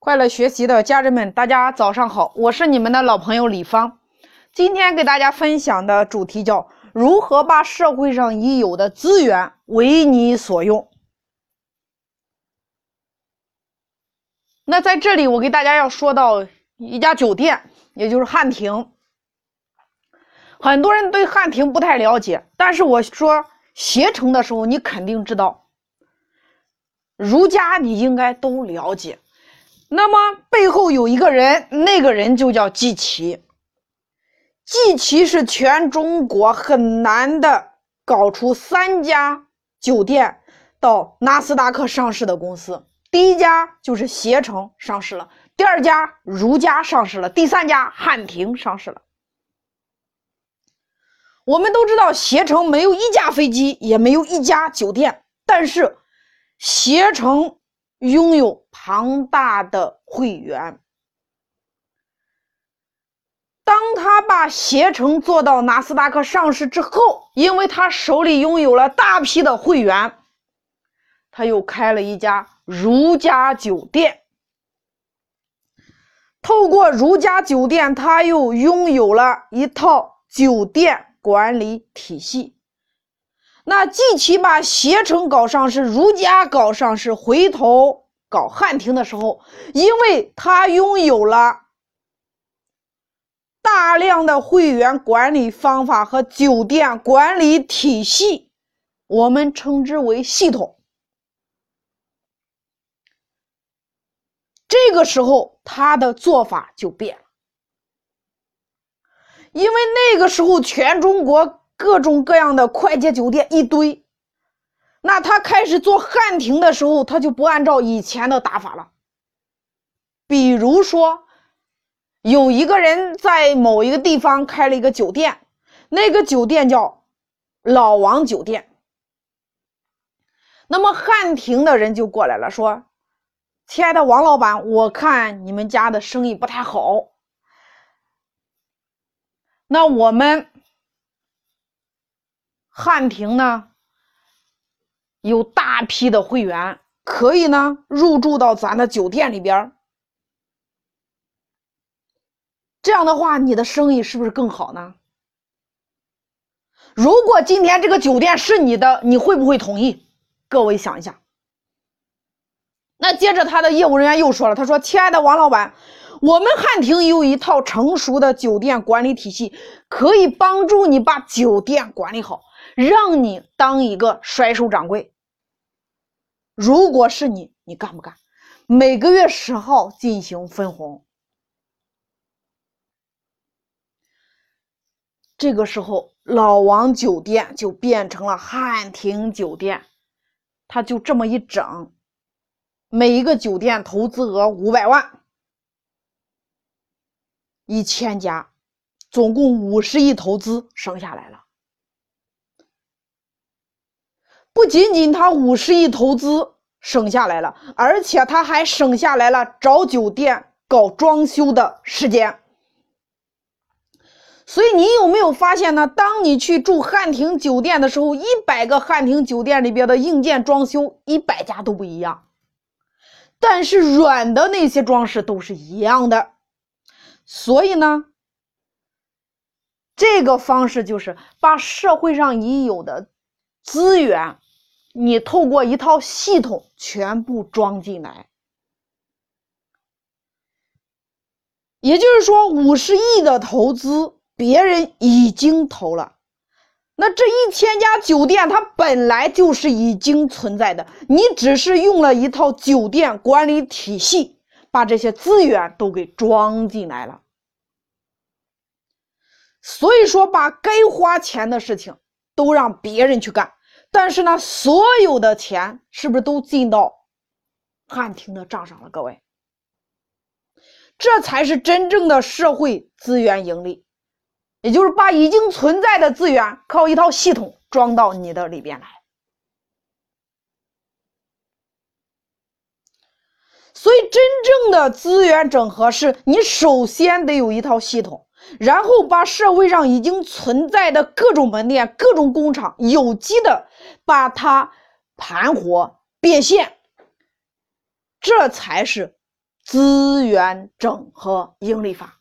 快乐学习的家人们，大家早上好，我是你们的老朋友李芳。今天给大家分享的主题叫如何把社会上已有的资源为你所用。那在这里，我给大家要说到一家酒店，也就是汉庭。很多人对汉庭不太了解，但是我说携程的时候，你肯定知道。儒家你应该都了解。那么背后有一个人，那个人就叫季琦。季琦是全中国很难的搞出三家酒店到纳斯达克上市的公司。第一家就是携程上市了，第二家如家上市了，第三家汉庭上市了。我们都知道，携程没有一架飞机，也没有一家酒店，但是携程。拥有庞大的会员。当他把携程做到纳斯达克上市之后，因为他手里拥有了大批的会员，他又开了一家如家酒店。透过如家酒店，他又拥有了一套酒店管理体系。那季琦把携程搞上市，如家搞上市，回头搞汉庭的时候，因为他拥有了大量的会员管理方法和酒店管理体系，我们称之为系统。这个时候，他的做法就变了，因为那个时候全中国。各种各样的快捷酒店一堆，那他开始做汉庭的时候，他就不按照以前的打法了。比如说，有一个人在某一个地方开了一个酒店，那个酒店叫老王酒店。那么汉庭的人就过来了，说：“亲爱的王老板，我看你们家的生意不太好，那我们。”汉庭呢，有大批的会员，可以呢入住到咱的酒店里边这样的话，你的生意是不是更好呢？如果今天这个酒店是你的，你会不会同意？各位想一下。那接着他的业务人员又说了，他说：“亲爱的王老板，我们汉庭有一套成熟的酒店管理体系，可以帮助你把酒店管理好。”让你当一个甩手掌柜，如果是你，你干不干？每个月十号进行分红。这个时候，老王酒店就变成了汉庭酒店，他就这么一整，每一个酒店投资额五百万，一千家，总共五十亿投资省下来了。不仅仅他五十亿投资省下来了，而且他还省下来了找酒店搞装修的时间。所以你有没有发现呢？当你去住汉庭酒店的时候，一百个汉庭酒店里边的硬件装修一百家都不一样，但是软的那些装饰都是一样的。所以呢，这个方式就是把社会上已有的资源。你透过一套系统全部装进来，也就是说，五十亿的投资别人已经投了，那这一千家酒店它本来就是已经存在的，你只是用了一套酒店管理体系把这些资源都给装进来了。所以说，把该花钱的事情都让别人去干。但是呢，所有的钱是不是都进到汉庭的账上了？各位，这才是真正的社会资源盈利，也就是把已经存在的资源靠一套系统装到你的里边来。所以，真正的资源整合是你首先得有一套系统。然后把社会上已经存在的各种门店、各种工厂有机的把它盘活变现，这才是资源整合盈利法。